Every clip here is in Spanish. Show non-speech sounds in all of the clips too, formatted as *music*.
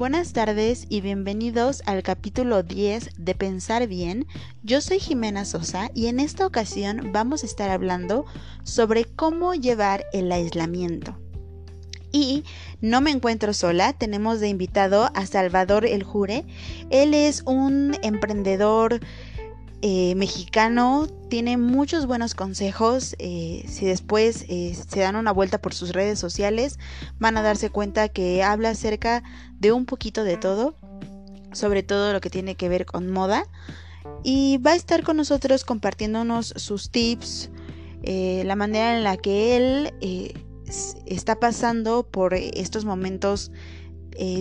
Buenas tardes y bienvenidos al capítulo 10 de Pensar Bien. Yo soy Jimena Sosa y en esta ocasión vamos a estar hablando sobre cómo llevar el aislamiento. Y no me encuentro sola, tenemos de invitado a Salvador El Jure. Él es un emprendedor eh, mexicano, tiene muchos buenos consejos. Eh, si después eh, se dan una vuelta por sus redes sociales, van a darse cuenta que habla acerca de un poquito de todo, sobre todo lo que tiene que ver con moda. Y va a estar con nosotros compartiéndonos sus tips, la manera en la que él está pasando por estos momentos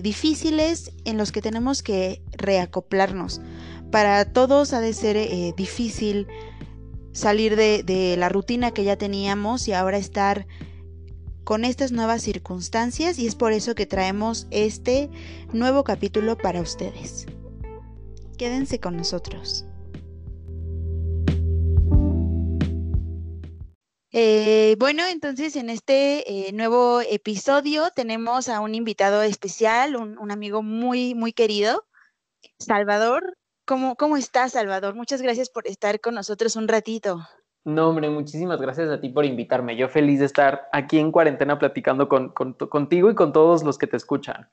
difíciles en los que tenemos que reacoplarnos para todos ha de ser eh, difícil salir de, la rutina que ya teníamos y ahora estar con estas nuevas circunstancias y es por eso que traemos este nuevo capítulo para ustedes. Quédense con nosotros. Eh, bueno, entonces en este eh, nuevo episodio tenemos a un invitado especial, un, un amigo muy, muy querido, Salvador. ¿Cómo, ¿Cómo estás, Salvador? Muchas gracias por estar con nosotros un ratito. No, hombre, muchísimas gracias a ti por invitarme. Yo feliz de estar aquí en cuarentena platicando con, contigo y con todos los que te escuchan.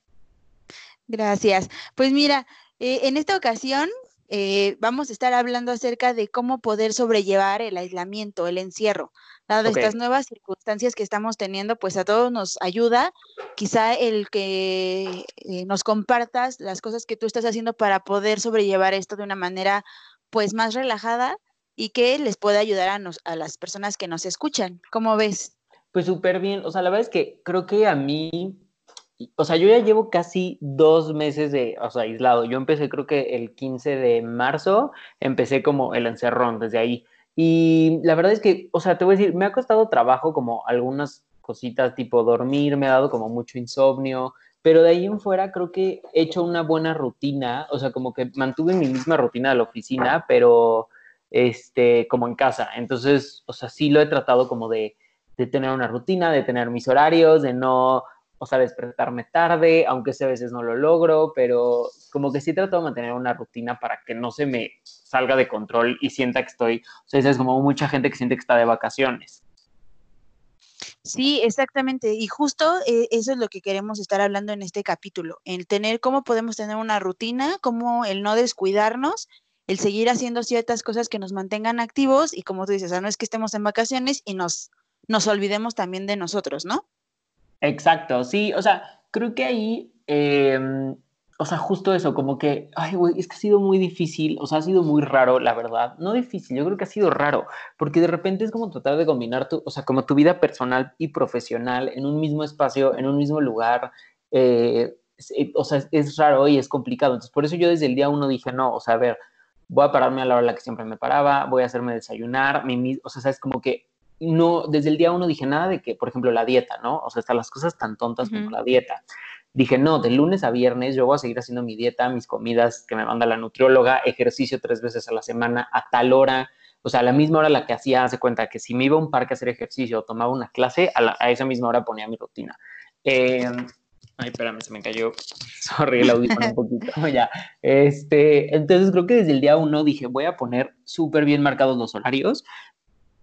Gracias. Pues mira, eh, en esta ocasión eh, vamos a estar hablando acerca de cómo poder sobrellevar el aislamiento, el encierro. Dado estas nuevas circunstancias que estamos teniendo, pues a todos nos ayuda. Quizá el que eh, nos compartas las cosas que tú estás haciendo para poder sobrellevar esto de una manera pues más relajada y que les pueda ayudar a, a las personas que nos escuchan. ¿Cómo ves? Pues súper bien. O sea, la verdad es que creo que a mí o sea, yo ya llevo casi dos meses de, o sea, aislado. Yo empecé creo que el 15 de marzo, empecé como el encerrón desde ahí. Y la verdad es que, o sea, te voy a decir, me ha costado trabajo como algunas cositas tipo dormir, me ha dado como mucho insomnio, pero de ahí en fuera creo que he hecho una buena rutina, o sea, como que mantuve mi misma rutina de la oficina, pero este, como en casa. Entonces, o sea, sí lo he tratado como de, tener una rutina, de tener mis horarios, de no o sea, despertarme tarde, aunque a veces no lo logro, pero como que sí trato de mantener una rutina para que no se me salga de control y sienta que estoy, o sea, es como mucha gente que siente que está de vacaciones. Sí, exactamente. Y justo eh, eso es lo que queremos estar hablando en este capítulo, el tener cómo podemos tener una rutina, cómo el no descuidarnos, el seguir haciendo ciertas cosas que nos mantengan activos y como tú dices, no es que estemos en vacaciones y nos, nos olvidemos también de nosotros, ¿no? Exacto, sí, o sea, creo que ahí, em, o sea, justo eso, como que, ay, güey, es que ha sido muy difícil, o sea, ha sido muy raro, la verdad, no difícil, yo creo que ha sido raro, porque de repente es como tratar de combinar tu, o sea, como tu vida personal y profesional en un mismo espacio, en un mismo lugar, eh, eh, o sea, es, raro y es complicado, entonces por eso yo desde el día uno dije, no, o sea, a ver, voy a pararme a la hora a la que siempre me paraba, voy a hacerme desayunar, mi, o sea, sabes, como que no, desde el día uno dije nada de que, por ejemplo, la dieta, ¿no? O sea, hasta las cosas tan tontas como la dieta. Dije, no, de lunes a viernes yo voy a seguir haciendo mi dieta, mis comidas que me manda la nutrióloga, ejercicio tres veces a la semana, a tal hora, o sea, a la misma hora la que hacía, hace cuenta que si me iba a un parque a hacer ejercicio o tomaba una clase, a, esa misma hora ponía mi rutina. Em, ay, espérame, se me cayó. *laughs* Sorry, el audífono un poquito. *laughs* ya. Este, entonces creo que desde el día uno dije, voy a poner súper bien marcados los horarios.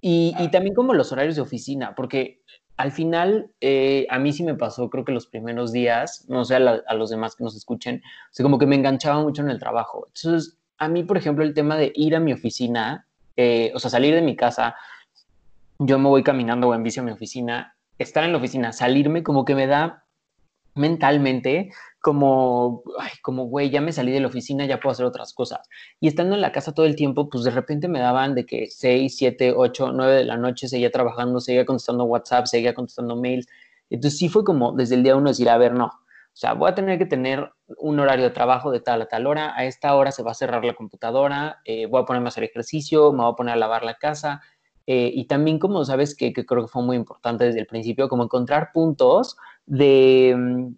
Y, también como los horarios de oficina, porque al final eh, a mí sí me pasó, creo que los primeros días, no sé a, los demás que nos escuchen, o sea, como que me enganchaba mucho en el trabajo. Entonces, a mí, por ejemplo, el tema de ir a mi oficina, eh, o sea, salir de mi casa, yo me voy caminando o en bici a mi oficina, estar en la oficina, salirme, como que me da mentalmente como, ay, como, güey, ya me salí de la oficina, ya puedo hacer otras cosas. Y estando en la casa todo el tiempo, pues de repente me daban de que 6, 7, 8, 9 de la noche seguía trabajando, seguía contestando WhatsApp, seguía contestando mails. Entonces sí fue como desde el día uno decir, a ver, no, o sea, voy a tener que tener un horario de trabajo de tal a tal hora, a esta hora se va a cerrar la computadora, eh, voy a ponerme a hacer ejercicio, me voy a poner a lavar la casa. Eh, y también como sabes que, que creo que fue muy importante desde el principio, como encontrar puntos de mm,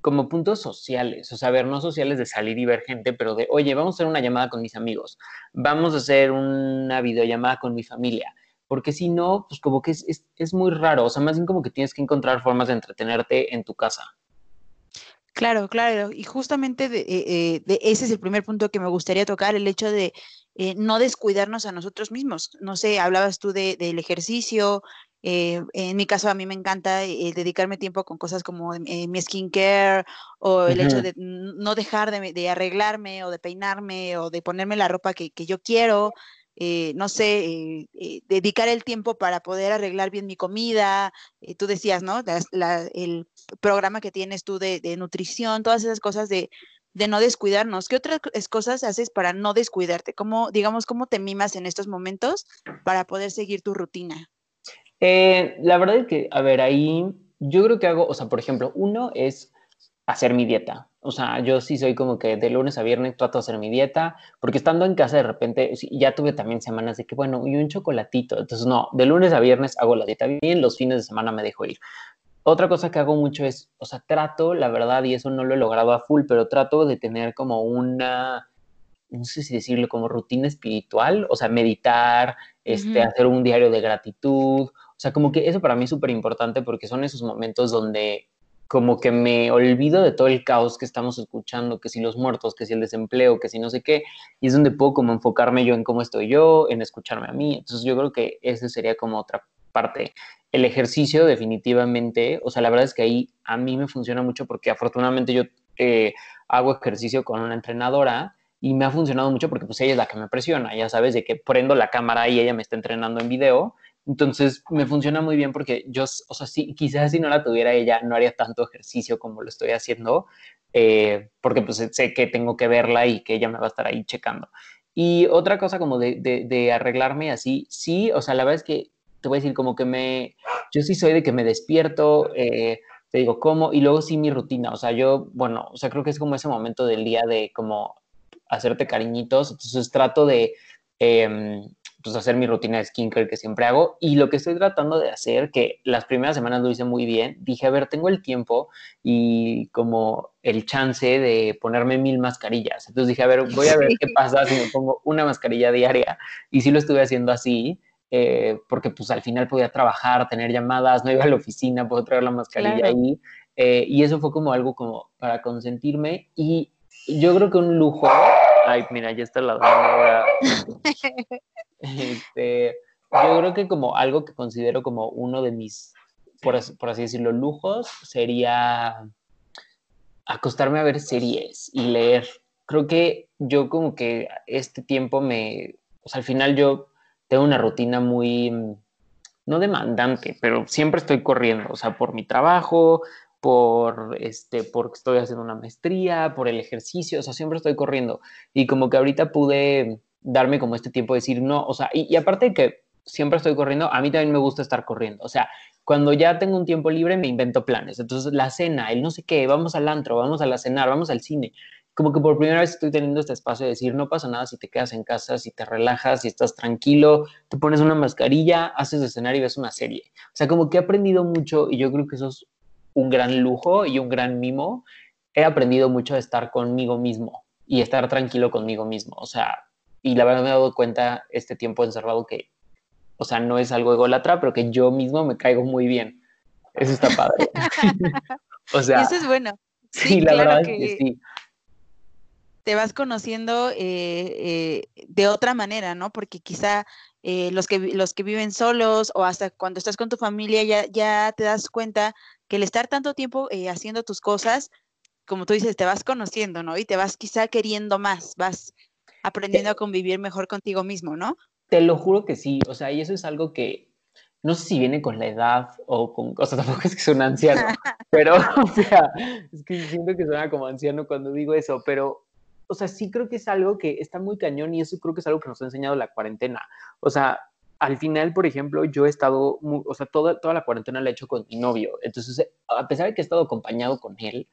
como puntos sociales, o sea, ver, no sociales de salir y ver gente, pero de, oye, vamos a hacer una llamada con mis amigos, vamos a hacer una videollamada con mi familia, porque si no, pues como que es, muy raro, o sea, más bien como que tienes que encontrar formas de entretenerte en tu casa. Claro, claro. Y justamente de, eh, de ese es el primer punto que me gustaría tocar, el hecho de eh, no descuidarnos a nosotros mismos. No sé, hablabas tú de, del ejercicio. Eh, en mi caso, a mí me encanta eh, dedicarme tiempo con cosas como mi skincare o el hecho de no dejar de, arreglarme o de peinarme o de ponerme la ropa que, yo quiero. no sé, dedicar el tiempo para poder arreglar bien mi comida. tú decías, ¿no? el programa que tienes tú de, de nutrición, todas esas cosas de de no descuidarnos. ¿Qué otras cosas haces para no descuidarte? ¿Cómo, digamos, cómo te mimas en estos momentos para poder seguir tu rutina? Eh, la verdad es que, a ver, ahí yo creo que hago, o sea, por ejemplo, uno es hacer mi dieta. O sea, yo sí soy como que de lunes a viernes trato de hacer mi dieta, porque estando en casa de repente, ya tuve también semanas de que, bueno, y un chocolatito. Entonces, no, de lunes a viernes hago la dieta bien, los fines de semana me dejo ir. Otra cosa que hago mucho es, o sea, trato, la verdad, y eso no lo he logrado a full, pero trato de tener como una, no sé si decirlo, como rutina espiritual, o sea, meditar, este, hacer un diario de gratitud, o sea, como que eso para mí es súper importante porque son esos momentos donde como que me olvido de todo el caos que estamos escuchando, que si los muertos, que si el desempleo, que si no sé qué, y es donde puedo como enfocarme yo en cómo estoy yo, en escucharme a mí. Entonces yo creo que ese sería como otra parte. El ejercicio definitivamente, o sea, la verdad es que ahí a mí me funciona mucho porque afortunadamente yo eh, hago ejercicio con una entrenadora y me ha funcionado mucho porque pues ella es la que me presiona, ya sabes, de que prendo la cámara y ella me está entrenando en video. Entonces me funciona muy bien porque yo, o sea, sí, quizás si no la tuviera ella no haría tanto ejercicio como lo estoy haciendo, eh, porque pues sé que tengo que verla y que ella me va a estar ahí checando. Y otra cosa como de, de, arreglarme así, sí, o sea, la verdad es que te voy a decir como que me, yo sí soy de que me despierto, eh, te digo cómo, y luego sí mi rutina, o sea, yo, bueno, o sea, creo que es como ese momento del día de como hacerte cariñitos, entonces trato de, eh, pues hacer mi rutina de skincare que siempre hago y lo que estoy tratando de hacer, que las primeras semanas lo hice muy bien, dije, a ver, tengo el tiempo y como el chance de ponerme mil mascarillas. Entonces dije, a ver, voy a ver qué pasa si me pongo una mascarilla diaria y sí lo estuve haciendo así eh, porque pues al final podía trabajar, tener llamadas, no iba a la oficina, puedo traer la mascarilla ahí. Eh, y eso fue como algo como para consentirme y yo creo que un lujo, ay, mira, ya está la ahora. *laughs* este, yo creo que como algo que considero como uno de mis, por, por así decirlo, lujos, sería acostarme a ver series y leer. Creo que yo como que este tiempo me, o sea, al final yo tengo una rutina muy, mm, no demandante, pero siempre estoy corriendo, o sea, por mi trabajo, por este, porque estoy haciendo una maestría, por el ejercicio, o sea, siempre estoy corriendo. Y como que ahorita pude darme como este tiempo de decir no, o sea, y, y aparte de que siempre estoy corriendo, a mí también me gusta estar corriendo, o sea, cuando ya tengo un tiempo libre me invento planes, entonces la cena, el no sé qué, vamos al antro, vamos a la cenar, vamos al cine, como que por primera vez estoy teniendo este espacio de decir, no pasa nada si te quedas en casa, si te relajas, si estás tranquilo, te pones una mascarilla, haces escenario y ves una serie. O sea, como que he aprendido mucho y yo creo que eso es un gran lujo y un gran mimo. He aprendido mucho de estar conmigo mismo y estar tranquilo conmigo mismo. O sea, y la verdad me he dado cuenta este tiempo encerrado que, o sea, no es algo ególatra, pero que yo mismo me caigo muy bien. Eso está padre. *laughs* o sea. Eso es bueno. Sí, la verdad es que sí te vas conociendo eh, eh, de otra manera, ¿no? Porque quizá eh, los, que, los que viven solos o hasta cuando estás con tu familia ya, ya te das cuenta que el estar tanto tiempo haciendo tus cosas, como tú dices, te vas conociendo, ¿no? Y te vas quizá queriendo más, vas aprendiendo a convivir mejor contigo mismo, ¿no? Te lo juro que sí, o sea, y eso es algo que no sé si viene con la edad o con, o sea, *laughs* tampoco es que soy un anciano, *laughs* pero, o sea, es que siento que suena como anciano cuando digo eso, pero o sea, sí creo que es algo que está muy cañón y eso creo que es algo que nos ha enseñado la cuarentena. O sea, al final, por ejemplo, yo he estado, o sea, toda, toda la cuarentena la he hecho con mi novio. Entonces, a pesar de que he estado acompañado con él,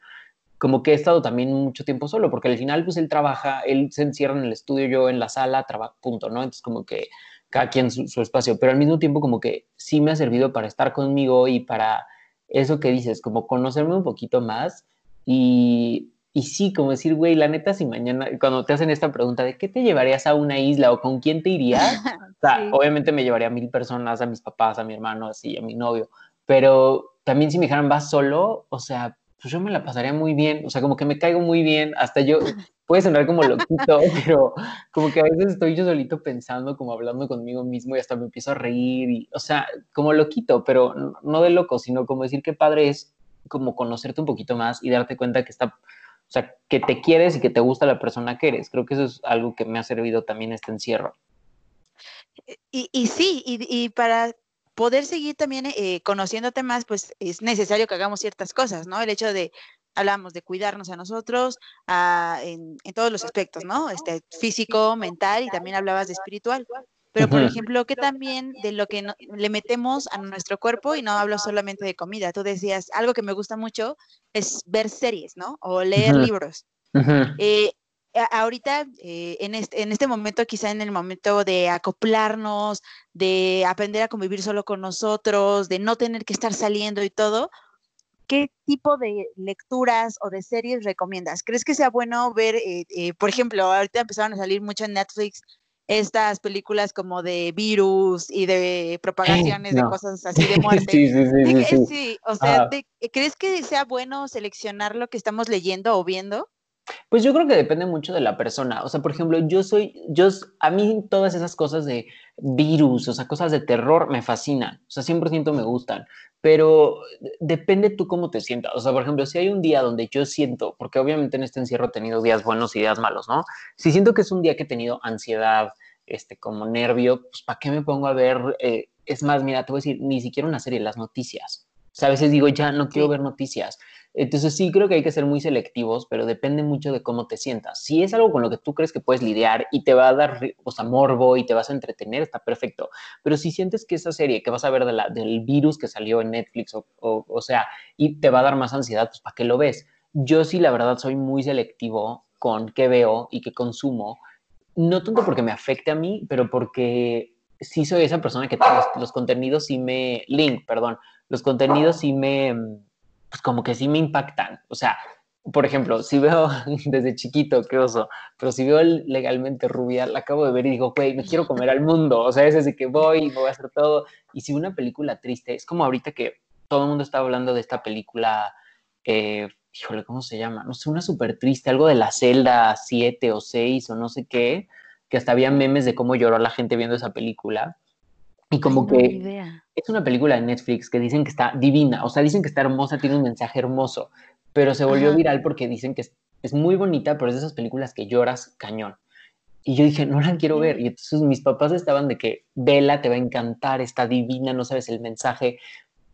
como que he estado también mucho tiempo solo, porque al final, pues él trabaja, él se encierra en el estudio, yo en la sala, trabajo, punto, ¿no? Entonces, como que cada quien su, su espacio, pero al mismo tiempo, como que sí me ha servido para estar conmigo y para eso que dices, como conocerme un poquito más y y sí, como decir, güey, la neta, si mañana, cuando te hacen esta pregunta de qué te llevarías a una isla o con quién te irías, *laughs* o sea, obviamente me llevaría a mil personas, a mis papás, a mi hermano, así, a mi novio, pero también si me dijeran, vas solo, o sea, pues yo me la pasaría muy bien, o sea, como que me caigo muy bien, hasta yo, puede sonar como loquito, *laughs* pero como que a veces estoy yo solito pensando, como hablando conmigo mismo y hasta me empiezo a reír, o sea, como loquito, pero no de loco, sino como decir qué padre es como conocerte un poquito más y darte cuenta que está, o sea, que te quieres y que te gusta la persona que eres. Creo que eso es algo que me ha servido también este encierro. Y, sí, y para poder seguir también eh, conociéndote más, pues es necesario que hagamos ciertas cosas, ¿no? El hecho de, hablamos de cuidarnos a nosotros en, todos los aspectos, ¿no? Este, físico, mental y también hablabas de espiritual. Pero, por ejemplo, que también de lo que le metemos a nuestro cuerpo, y no hablo solamente de comida, tú decías, algo que me gusta mucho es ver series, ¿no? O leer libros ahorita, eh, en, este, en este momento, quizá en el momento de acoplarnos, de aprender a convivir solo con nosotros, de no tener que estar saliendo y todo, ¿qué tipo de lecturas o de series recomiendas? ¿Crees que sea bueno ver, eh, eh, por ejemplo, ahorita empezaron a salir mucho en Netflix estas películas como de virus y de *laughs* propagaciones de cosas así de *laughs* muerte. sí, sí, sí, sí, o sea, ¿crees que sea bueno seleccionar lo que estamos leyendo o viendo? Pues yo creo que depende mucho de la persona. O sea, por ejemplo, yo soy, yo, a mí todas esas cosas de virus, o sea, cosas de terror me fascinan. O sea, 100% me gustan. Pero depende tú cómo te sientas. O sea, por ejemplo, si hay un día donde yo siento, porque obviamente en este encierro he tenido días buenos y días malos, ¿no? Si siento que es un día que he tenido ansiedad, este, como nervio, pues ¿para qué me pongo a ver? Eh, es más, mira, te voy a decir, ni siquiera una serie, las noticias. O sea, a veces digo, ya no quiero ver noticias. Entonces sí creo que hay que ser muy selectivos, pero depende mucho de cómo te sientas. Si es algo con lo que tú crees que puedes lidiar y te va a dar o sea, morbo y te vas a entretener, está perfecto. Pero si sientes que esa serie que vas a ver de la, del virus que salió en Netflix, o, o, sea, y te va a dar más ansiedad, pues ¿para qué lo ves? Yo sí, la verdad, soy muy selectivo con qué veo y qué consumo. No tanto porque me afecte a mí, pero porque sí soy esa persona que los, los contenidos sí me... Link, perdón. Los contenidos sí me pues como que sí me impactan. O sea, por ejemplo, si veo *laughs* desde chiquito, qué oso, pero si veo legalmente rubia, la acabo de ver y digo, güey, me quiero comer al mundo. O sea, es desde que voy y voy a hacer todo. Y si una película triste, es como ahorita que todo el mundo está hablando de esta película, eh, híjole, ¿cómo se llama? No sé, una súper triste, algo de la celda 7 o 6 o no sé qué, que hasta había memes de cómo lloró la gente viendo esa película. Y como que es una película de Netflix que dicen que está divina, o sea, dicen que está hermosa, tiene un mensaje hermoso, pero se volvió viral porque dicen que es, es, muy bonita, pero es de esas películas que lloras cañón. Y yo dije, no la quiero ver. Y entonces mis papás estaban de que, vela, te va a encantar, está divina, no sabes el mensaje.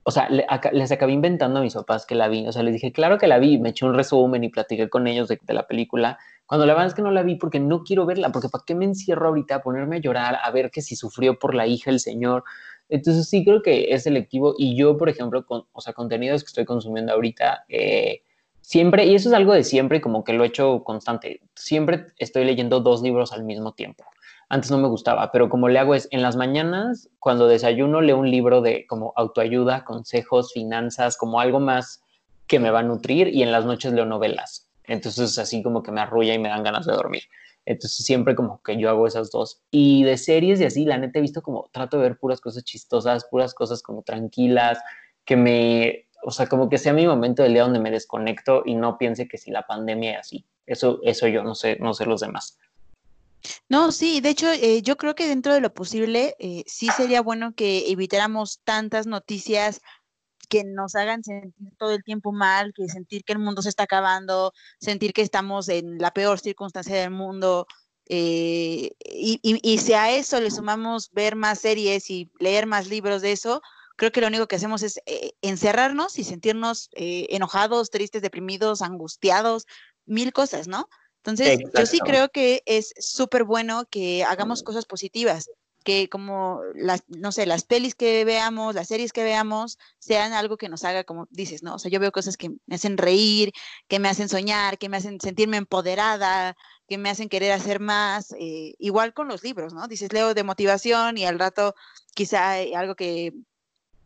O sea, les acabé inventando a mis papás que la vi. O sea, les dije, claro que la vi, me eché un resumen y platiqué con ellos de, de la película cuando la verdad es que no la vi porque no quiero verla, porque ¿para qué me encierro ahorita a ponerme a llorar, a ver que si sufrió por la hija el señor? Entonces sí creo que es selectivo y yo, por ejemplo, con, o sea, contenidos que estoy consumiendo ahorita, eh, siempre, y eso es algo de siempre, como que lo he hecho constante, siempre estoy leyendo dos libros al mismo tiempo. Antes no me gustaba, pero como le hago es, en las mañanas, cuando desayuno, leo un libro de como autoayuda, consejos, finanzas, como algo más que me va a nutrir y en las noches leo novelas. Entonces así como que me arrulla y me dan ganas de dormir. Entonces siempre como que yo hago esas dos. Y de series y así, la neta he visto como trato de ver puras cosas chistosas, puras cosas como tranquilas, que me, o sea, como que sea mi momento del día donde me desconecto y no piense que si la pandemia es así. Eso, eso yo no sé, no sé los demás. No, sí, de hecho, eh, yo creo que dentro de lo posible, eh, sí sería bueno que evitáramos tantas noticias que nos hagan sentir todo el tiempo mal, que sentir que el mundo se está acabando, sentir que estamos en la peor circunstancia del mundo. Eh, y, si a eso le sumamos ver más series y leer más libros de eso, creo que lo único que hacemos es eh, encerrarnos y sentirnos eh, enojados, tristes, deprimidos, angustiados, mil cosas, ¿no? Entonces, yo sí creo que es súper bueno que hagamos cosas positivas que como las, no sé, las pelis que veamos, las series que veamos, sean algo que nos haga, como dices, ¿no? O sea, yo veo cosas que me hacen reír, que me hacen soñar, que me hacen sentirme empoderada, que me hacen querer hacer más, eh, igual con los libros, ¿no? Dices, leo de motivación y al rato quizá algo que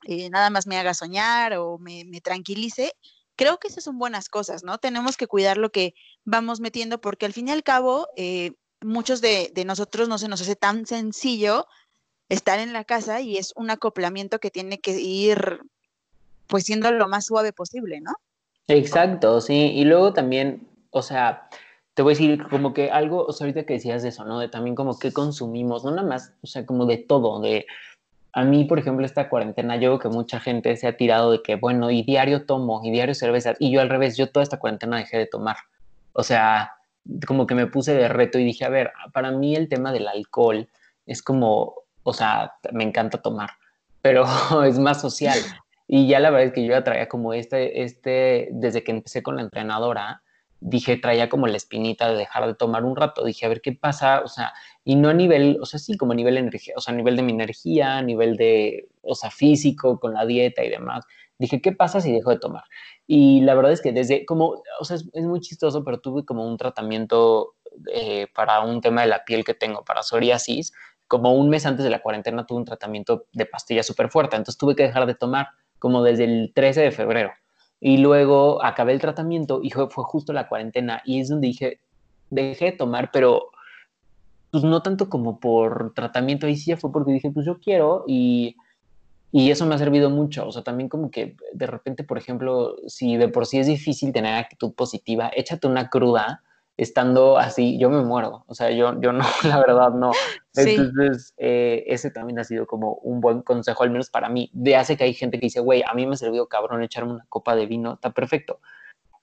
eh, nada más me haga soñar o me, me tranquilice. Creo que esas son buenas cosas, ¿no? Tenemos que cuidar lo que vamos metiendo porque al fin y al cabo, eh, muchos de, nosotros no se nos hace tan sencillo estar en la casa y es un acoplamiento que tiene que ir pues siendo lo más suave posible, ¿no? Exacto, sí. Y luego también, o sea, te voy a decir como que algo, o sea, ahorita que decías de eso, ¿no? De también como que consumimos, no nada más, o sea, como de todo, de... A mí, por ejemplo, esta cuarentena, yo veo que mucha gente se ha tirado de que, bueno, y diario tomo, y diario cerveza, y yo al revés, yo toda esta cuarentena dejé de tomar. O sea, como que me puse de reto y dije, a ver, para mí el tema del alcohol es como, o sea, me encanta tomar, pero *laughs* es más social. Y ya la verdad es que yo ya traía como este, este, desde que empecé con la entrenadora, dije, traía como la espinita de dejar de tomar un rato. Dije, a ver qué pasa, o sea, y no a nivel, o sea, sí, como a nivel energía, o sea, a nivel de mi energía, a nivel de, o sea, físico, con la dieta y demás. Dije, ¿qué pasa si dejo de tomar? Y la verdad es que desde, como, o sea, es, muy chistoso, pero tuve como un tratamiento eh, para un tema de la piel que tengo, para psoriasis. Como un mes antes de la cuarentena tuve un tratamiento de pastilla súper fuerte, entonces tuve que dejar de tomar como desde el 13 de febrero. Y luego acabé el tratamiento y fue, justo la cuarentena y es donde dije, dejé de tomar, pero pues no tanto como por tratamiento, ahí sí ya fue porque dije, pues yo quiero y, y eso me ha servido mucho. O sea, también como que de repente, por ejemplo, si de por sí es difícil tener actitud positiva, échate una cruda estando así, yo me muero. O sea, yo, yo *laughs* no, la verdad no. Entonces, eh, ese también ha sido como un buen consejo, al menos para mí. De hace que hay gente que dice, güey, a mí me ha servido cabrón echarme una copa de vino, está perfecto.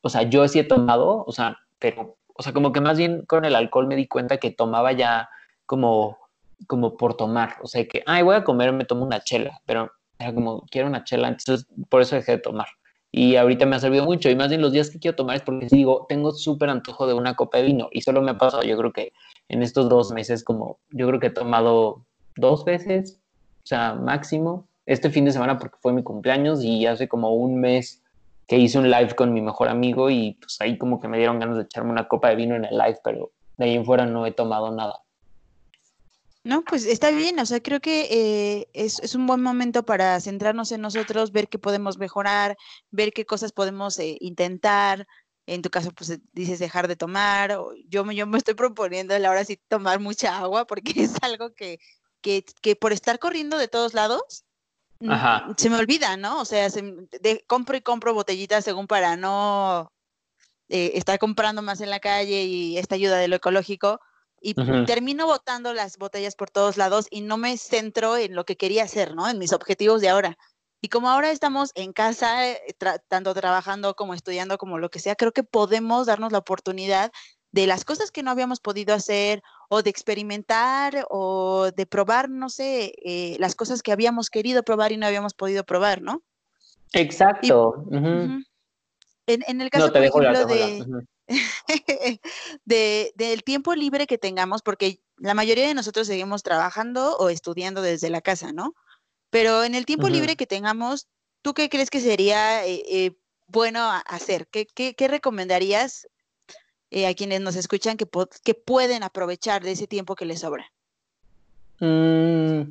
O sea, yo sí he tomado, o sea, pero, o sea, como que más bien con el alcohol me di cuenta que tomaba ya como, como por tomar. O sea, que, ay, voy a comer, me tomo una chela, pero era como, quiero una chela, entonces por eso dejé de tomar y ahorita me ha servido mucho. Y más bien los días que quiero tomar es porque digo, tengo súper antojo de una copa de vino y solo me ha pasado, yo creo que en estos dos meses, como yo creo que he tomado dos veces, o sea, máximo. Este fin de semana porque fue mi cumpleaños y hace como un mes que hice un live con mi mejor amigo y pues ahí como que me dieron ganas de echarme una copa de vino en el live, pero de ahí en fuera no he tomado nada. No, pues está bien, o sea, creo que eh, es, un buen momento para centrarnos en nosotros, ver qué podemos mejorar, ver qué cosas podemos eh, intentar. En tu caso, pues eh, dices dejar de tomar. yo, yo me estoy proponiendo ahora sí tomar mucha agua porque *laughs* es algo que, que, que por estar corriendo de todos lados, mm, se me olvida, ¿no? O sea, compro y compro botellitas según para no estar comprando más en la calle y esta ayuda de lo ecológico y termino botando las botellas por todos lados y no me centro en lo que quería hacer, ¿no? En mis objetivos de ahora. Y como ahora estamos en casa, eh, tanto trabajando como estudiando, como lo que sea, creo que podemos darnos la oportunidad de las cosas que no habíamos podido hacer o de experimentar o de probar, no sé, eh, las cosas que habíamos querido probar y no habíamos podido probar, ¿no? Exacto. en, el caso, por ejemplo, de... *laughs* de, del tiempo libre que tengamos, porque la mayoría de nosotros seguimos trabajando o estudiando desde la casa, ¿no? Pero en el tiempo libre que tengamos, ¿tú qué crees que sería eh, eh, bueno hacer? ¿Qué, qué, recomendarías eh, a quienes nos escuchan que, que pueden aprovechar de ese tiempo que les sobra? Mm,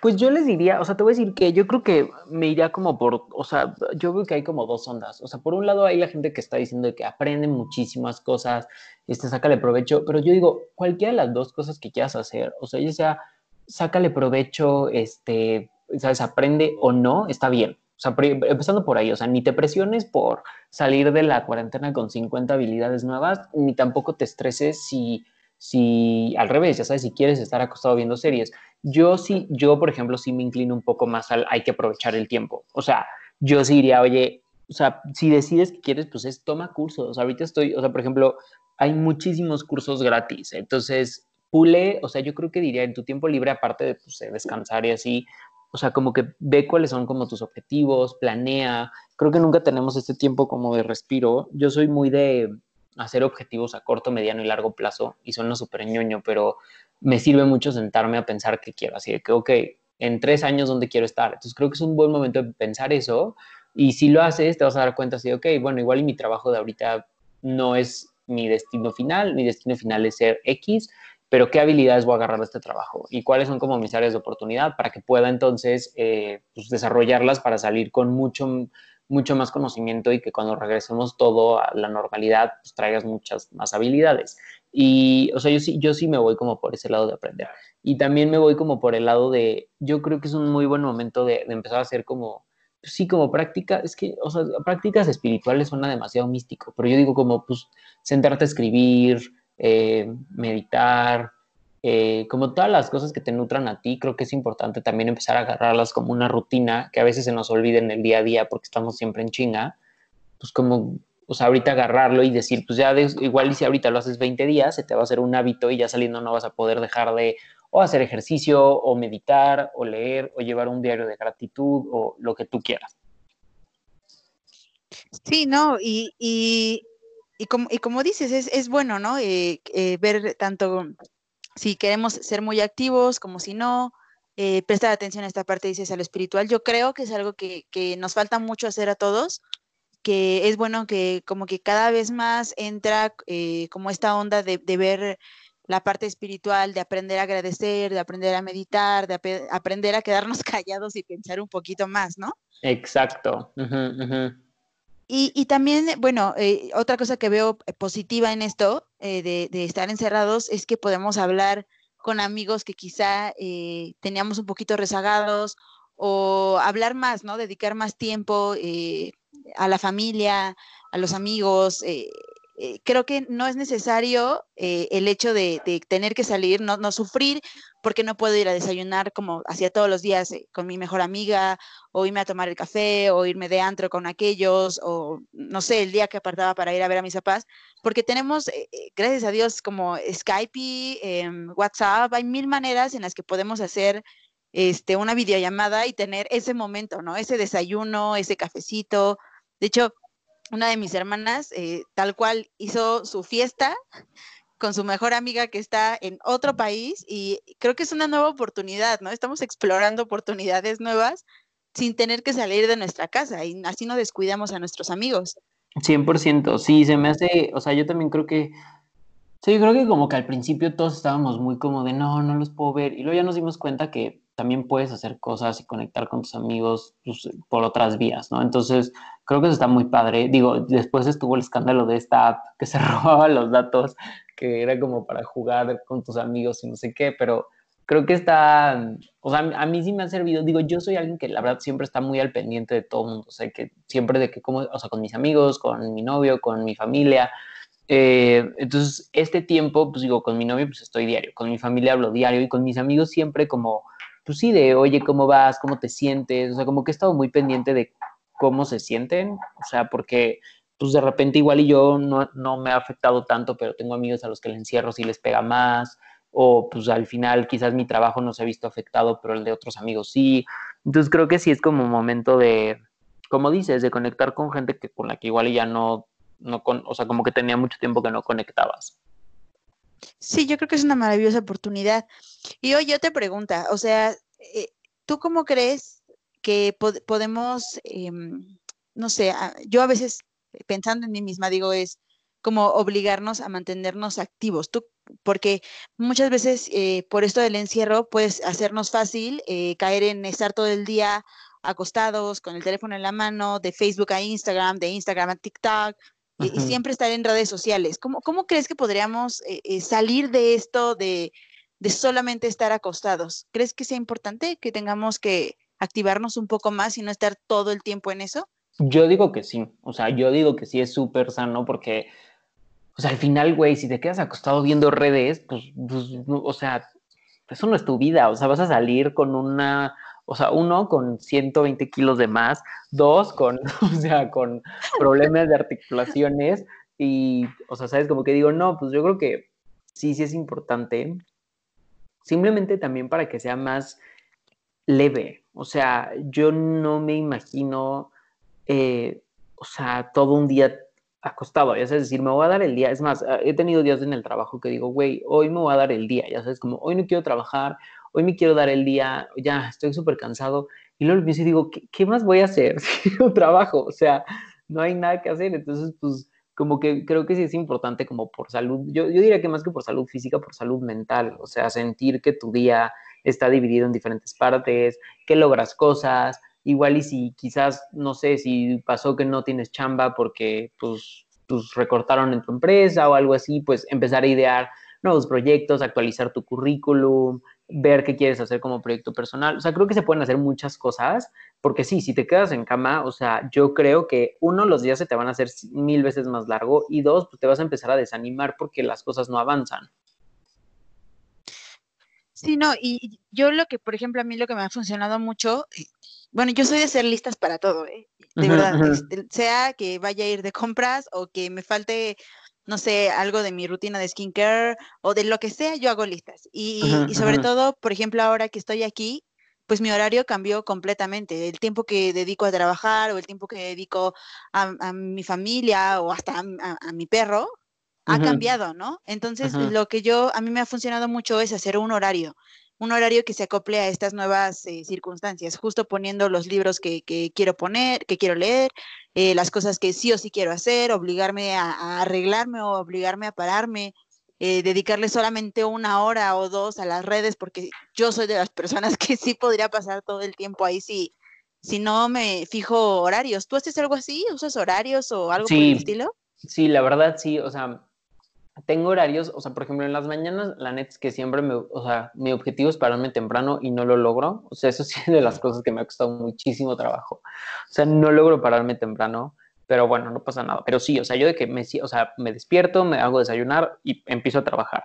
pues yo les diría, o sea, te voy a decir que yo creo que me iría como por, o sea, yo veo que hay como dos ondas. O sea, por un lado hay la gente que está diciendo que aprende muchísimas cosas, este, sácale provecho, pero yo digo, cualquiera de las dos cosas que quieras hacer, o sea, ya sea, sácale provecho, este, sabes, aprende o no, está bien. O sea, empezando por ahí, o sea, ni te presiones por salir de la cuarentena con 50 habilidades nuevas, ni tampoco te estreses si si al revés, ya sabes, si quieres estar acostado viendo series. Yo sí, yo por ejemplo, sí me inclino un poco más al hay que aprovechar el tiempo. O sea, yo sí diría, oye, o sea, si decides que quieres, pues es toma cursos. Ahorita estoy, o sea, por ejemplo, hay muchísimos cursos gratis. Entonces, pule, o sea, yo creo que diría en tu tiempo libre, aparte de pues, descansar y así, o sea, como que ve cuáles son como tus objetivos, planea. Creo que nunca tenemos este tiempo como de respiro. Yo soy muy de, hacer objetivos a corto, mediano y largo plazo y suena súper ñoño, pero me sirve mucho sentarme a pensar qué quiero. Así que, ok, en tres años, ¿dónde quiero estar? Entonces creo que es un buen momento de pensar eso y si lo haces, te vas a dar cuenta así, ok, bueno, igual y mi trabajo de ahorita no es mi destino final, mi destino final es ser X, pero qué habilidades voy a agarrar de este trabajo y cuáles son como mis áreas de oportunidad para que pueda entonces eh, pues, desarrollarlas para salir con mucho mucho más conocimiento y que cuando regresemos todo a la normalidad, pues traigas muchas más habilidades. Y, o sea, yo sí, yo sí me voy como por ese lado de aprender. Y también me voy como por el lado de, yo creo que es un muy buen momento de, empezar a hacer como sí, como práctica, es que, o sea, prácticas espirituales suena demasiado místico, pero yo digo como, pues, sentarte a escribir, eh, meditar, eh, como todas las cosas que te nutran a ti, creo que es importante también empezar a agarrarlas como una rutina que a veces se nos olvida en el día a día porque estamos siempre en chinga, pues como, o sea, ahorita agarrarlo y decir, pues ya igual y si ahorita lo haces 20 días, se te va a hacer un hábito y ya saliendo no vas a poder dejar de o hacer ejercicio o meditar o leer o llevar un diario de gratitud o lo que tú quieras. Sí, no, y, y, como, y como dices, es, es bueno, ¿no? Eh, eh, ver tanto si queremos ser muy activos como si no, eh, prestar atención a esta parte, dices, a lo espiritual. Yo creo que es algo que, que, nos falta mucho hacer a todos, que es bueno que como que cada vez más entra eh, como esta onda de, de, ver la parte espiritual, de aprender a agradecer, de aprender a meditar, de ap aprender a quedarnos *laughs* callados y pensar un poquito más, ¿no? Exacto. Uh -huh. Y, y, también, bueno, eh, otra cosa que veo positiva en esto eh, de, de, estar encerrados es que podemos hablar con amigos que quizá eh, teníamos un poquito rezagados o hablar más, ¿no? Dedicar más tiempo eh, a la familia, a los amigos. Eh, creo que no es necesario el hecho de, tener que salir, no, no sufrir porque no puedo ir a desayunar como hacía todos los días eh, con mi mejor amiga, o irme a tomar el café, o irme de antro con aquellos, o no sé, el día que apartaba para ir a ver a mis papás, porque tenemos, eh, eh gracias a Dios, como Skype, eh, WhatsApp, hay mil maneras en las que podemos hacer este, una videollamada y tener ese momento, ¿no? Ese desayuno, ese cafecito. De hecho, una de mis hermanas, eh, tal cual, hizo su fiesta con su mejor amiga que está en otro país y creo que es una nueva oportunidad, ¿no? Estamos explorando oportunidades nuevas sin tener que salir de nuestra casa y así no descuidamos a nuestros amigos. 100%, sí, se me hace, o sea, yo también creo que, sí, creo que como que al principio todos estábamos muy como de, no, no los puedo ver, y luego ya nos dimos cuenta que también puedes hacer cosas y conectar con tus amigos pues, por otras vías, ¿no? Entonces, creo que eso está muy padre. Digo, después estuvo el escándalo de esta app que *laughs* se robaba los datos que era como para jugar con tus amigos y no sé qué, pero creo que está, o sea, a mí sí me ha servido, digo, yo soy alguien que la verdad siempre está muy al pendiente de todo el mundo, o sea, que siempre de que como, o sea, con mis amigos, con mi novio, con mi familia, eh, entonces este tiempo, pues digo, con mi novio pues estoy diario, con mi familia hablo diario y con mis amigos siempre como, pues sí, de, oye, ¿cómo vas? ¿Cómo te sientes? O sea, como que he estado muy pendiente de cómo se sienten, o sea, porque pues de repente igual y yo no, no, me ha afectado tanto, pero tengo amigos a los que el encierro sí les pega más, o pues al final quizás mi trabajo no se ha visto afectado, pero el de otros amigos sí. Entonces creo que sí es como un momento de, como dices, de conectar con gente que con la que igual ya no, no con, o sea, como que tenía mucho tiempo que no conectabas. Sí, yo creo que es una maravillosa oportunidad. Y hoy yo te pregunta, o sea, eh, ¿tú cómo crees que pod podemos, eh, no sé, yo a veces pensando en mí misma, digo, es como obligarnos a mantenernos activos. Tú, porque muchas veces eh, por esto del encierro, pues hacernos fácil eh, caer en estar todo el día acostados con el teléfono en la mano, de Facebook a Instagram, de Instagram a TikTok, uh -huh. y, siempre estar en redes sociales. ¿Cómo, cómo crees que podríamos eh, eh, salir de esto de, de solamente estar acostados? ¿Crees que sea importante que tengamos que activarnos un poco más y no estar todo el tiempo en eso? Yo digo que sí, o sea, yo digo que sí es súper sano porque, o sea, al final, güey, si te quedas acostado viendo redes, pues, pues, o sea, eso no es tu vida, o sea, vas a salir con una, o sea, uno, con 120 kilos de más, dos, con, *laughs* o sea, con problemas de articulaciones y, o sea, sabes, como que digo, no, pues yo creo que sí, sí es importante, simplemente también para que sea más leve, o sea, yo no me imagino eh, o sea, todo un día acostado, ya sabes, decir, me voy a dar el día, es más, he tenido días en el trabajo que digo, güey, hoy me voy a dar el día, ya sabes, como hoy no quiero trabajar, hoy me quiero dar el día, ya estoy súper cansado, y luego pienso y digo, ¿qué, ¿qué, más voy a hacer *laughs* si no trabajo? O sea, no hay nada que hacer, entonces, pues, como que creo que sí es importante como por salud, yo, yo diría que más que por salud física, por salud mental, o sea, sentir que tu día está dividido en diferentes partes, que logras cosas, igual y si quizás, no sé, si pasó que no tienes chamba porque pues, pues recortaron en tu empresa o algo así, pues empezar a idear nuevos proyectos, actualizar tu currículum, ver qué quieres hacer como proyecto personal. O sea, creo que se pueden hacer muchas cosas, porque sí, si te quedas en cama, o sea, yo creo que uno, los días se te van a hacer mil veces más largo y dos, pues te vas a empezar a desanimar porque las cosas no avanzan. Sí, no, y yo lo que, por ejemplo, a mí lo que me ha funcionado mucho, eh, bueno, yo soy de hacer listas para todo, ¿eh? de verdad, este, sea que vaya a ir de compras o que me falte no sé, algo de mi rutina de skincare o de lo que sea, yo hago listas. Y, sobre todo, por ejemplo, ahora que estoy aquí, pues mi horario cambió completamente. El tiempo que dedico a trabajar o el tiempo que dedico a, mi familia o hasta a, mi perro ha cambiado, ¿no? Entonces, lo que yo, a mí me ha funcionado mucho es hacer un horario un horario que se acople a estas nuevas eh, circunstancias, justo poniendo los libros que, quiero poner, que quiero leer, eh, las cosas que sí o sí quiero hacer, obligarme a, arreglarme o obligarme a pararme, eh, dedicarle solamente una hora o dos a las redes, porque yo soy de las personas *laughs* que sí podría pasar todo el tiempo ahí si, si no me fijo horarios. ¿Tú haces algo así? ¿Usas horarios o algo por el estilo? Sí, la verdad sí, o sea, tengo horarios, o sea, por ejemplo, en las mañanas, la neta es que siempre me, o sea, mi objetivo es pararme temprano y no lo logro. O sea, eso sí es de las cosas que me ha costado muchísimo trabajo. O sea, no logro pararme temprano, pero bueno, no pasa nada. Pero sí, o sea, yo de que me, o sea, me despierto, me hago desayunar y empiezo a trabajar.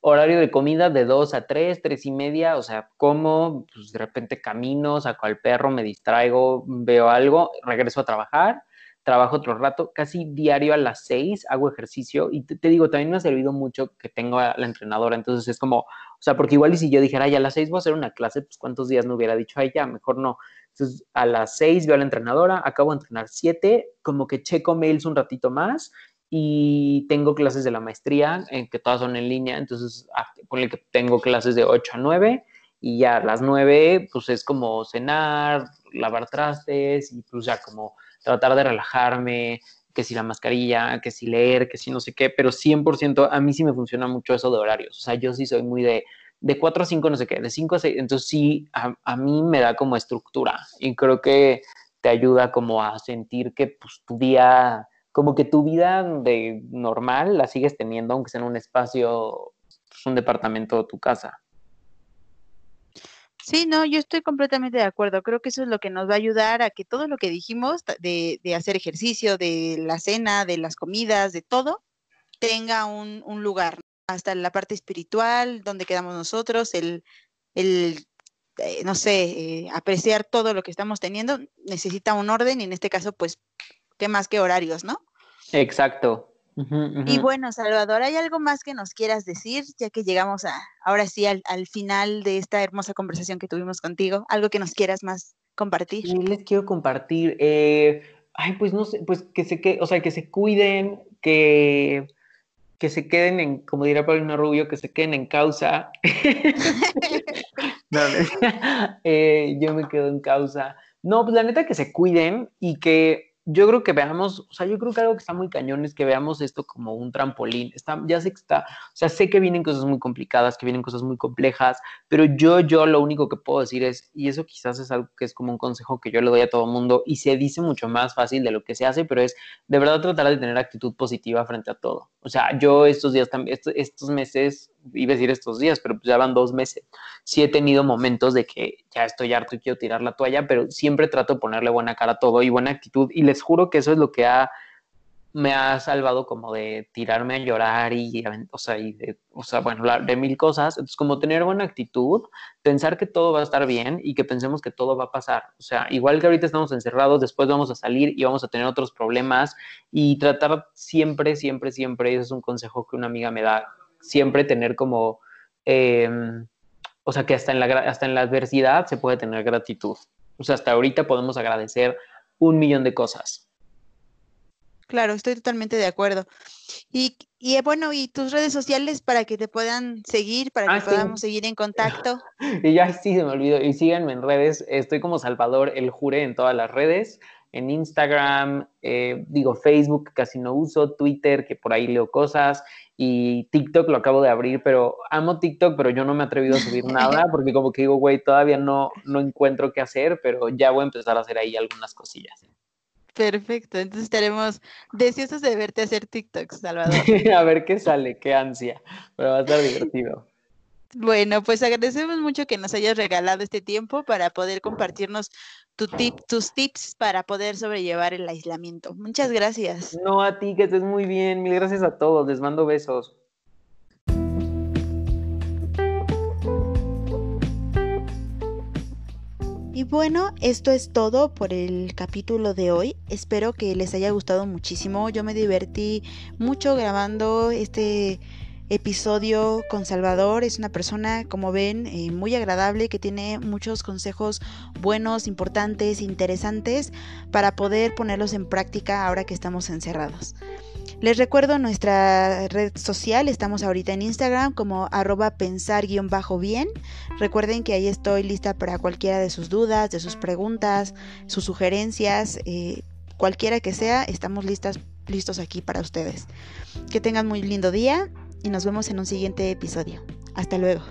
Horario de comida de 2 a 3, 3 y media, o sea, como, pues de repente camino, saco al perro, me distraigo, veo algo, regreso a trabajar trabajo otro rato, casi diario a las seis hago ejercicio y te, digo, también me ha servido mucho que tengo a la entrenadora, entonces es como, o sea, porque igual y si yo dijera, ay, a las seis voy a hacer una clase, pues cuántos días no hubiera dicho, ay, ya, mejor no. Entonces, a las seis veo a la entrenadora, acabo de entrenar siete, como que checo mails un ratito más y tengo clases de la maestría, en que todas son en línea, entonces ah, ponle que tengo clases de 8 a 9 y ya a las 9 pues es como cenar, lavar trastes y pues ya como tratar de relajarme, que si la mascarilla, que si leer, que si no sé qué, pero 100% a mí sí me funciona mucho eso de horarios. O sea, yo sí soy muy de, de 4 a 5 no sé qué, de 5 a 6, entonces sí, a, mí me da como estructura y creo que te ayuda como a sentir que pues tu día, como que tu vida de normal la sigues teniendo, aunque sea en un espacio, pues, un departamento o tu casa. Sí, no, yo estoy completamente de acuerdo. Creo que eso es lo que nos va a ayudar a que todo lo que dijimos de, de hacer ejercicio, de la cena, de las comidas, de todo, tenga un, lugar. Hasta la parte espiritual, donde quedamos nosotros, el, el eh, no sé, eh, apreciar todo lo que estamos teniendo, necesita un orden y en este caso, pues, ¿qué más que horarios, no? Exacto, y bueno, Salvador, ¿hay algo más que nos quieras decir, ya que llegamos a, ahora sí al, final de esta hermosa conversación que tuvimos contigo? ¿Algo que nos quieras más compartir? Sí, les quiero compartir. Eh, ay, pues no sé, pues que se que, o sea, que se cuiden, que, que se queden en, como dirá Paulina Rubio, que se queden en causa. no, *laughs* *laughs* eh, yo me quedo en causa. No, pues la neta que se cuiden y que yo creo que veamos, o sea, yo creo que algo que está muy cañón es que veamos esto como un trampolín. Está, ya sé que está, o sea, sé que vienen cosas muy complicadas, que vienen cosas muy complejas, pero yo, yo lo único que puedo decir es, y eso quizás es algo que es como un consejo que yo le doy a todo mundo y se dice mucho más fácil de lo que se hace, pero es de verdad tratar de tener actitud positiva frente a todo. O sea, yo estos días estos meses, iba a decir estos días, pero pues ya van dos meses, sí he tenido momentos de que ya estoy harto y quiero tirar la toalla, pero siempre trato de ponerle buena cara a todo y buena actitud y les juro que eso es lo que ha, me ha salvado como de tirarme a llorar y, o sea, y de, o sea, bueno, de mil cosas. Entonces, como tener buena actitud, pensar que todo va a estar bien y que pensemos que todo va a pasar. O sea, igual que ahorita estamos encerrados, después vamos a salir y vamos a tener otros problemas y tratar siempre, siempre, siempre, eso es un consejo que una amiga me da, siempre tener como... Em, o sea, que hasta en, la, hasta en la adversidad se puede tener gratitud. O sea, hasta ahorita podemos agradecer un millón de cosas. Claro, estoy totalmente de acuerdo. Y, y eh, bueno, ¿y tus redes sociales para que te puedan seguir, para que ah, podamos seguir en contacto? *laughs* y ya sí, se me olvidó. Y síganme en redes. Estoy como Salvador El Jure en todas las redes. En Instagram, eh, digo Facebook, casi no uso. Twitter, que por ahí leo cosas y TikTok lo acabo de abrir, pero amo TikTok, pero yo no me he atrevido a subir *laughs* nada porque como que digo, güey, todavía no, no encuentro qué hacer, pero ya voy a empezar a hacer ahí algunas cosillas. Perfecto, entonces estaremos deseosos de verte hacer TikTok, Salvador. *laughs* a ver qué sale, qué ansia, pero va a estar divertido. Bueno, pues agradecemos mucho que nos hayas regalado este tiempo para poder compartirnos tu tip, tus tips para poder sobrellevar el aislamiento. Muchas gracias. No, a ti, que estés muy bien. Mil gracias a todos. Les mando besos. Y bueno, esto es todo por el capítulo de hoy. Espero que les haya gustado muchísimo. Yo me divertí mucho grabando este episodio con Salvador. Es una persona, como ven, eh, muy agradable, que tiene muchos consejos buenos, importantes, interesantes para poder ponerlos en práctica ahora que estamos encerrados. Les recuerdo nuestra red social, estamos ahorita en Instagram como arroba pensar-bien. Recuerden que ahí estoy lista para cualquiera de sus dudas, de sus preguntas, sus sugerencias, eh, cualquiera que sea, estamos listas, listos aquí para ustedes. Que tengan muy lindo día y nos vemos en un siguiente episodio. Hasta luego.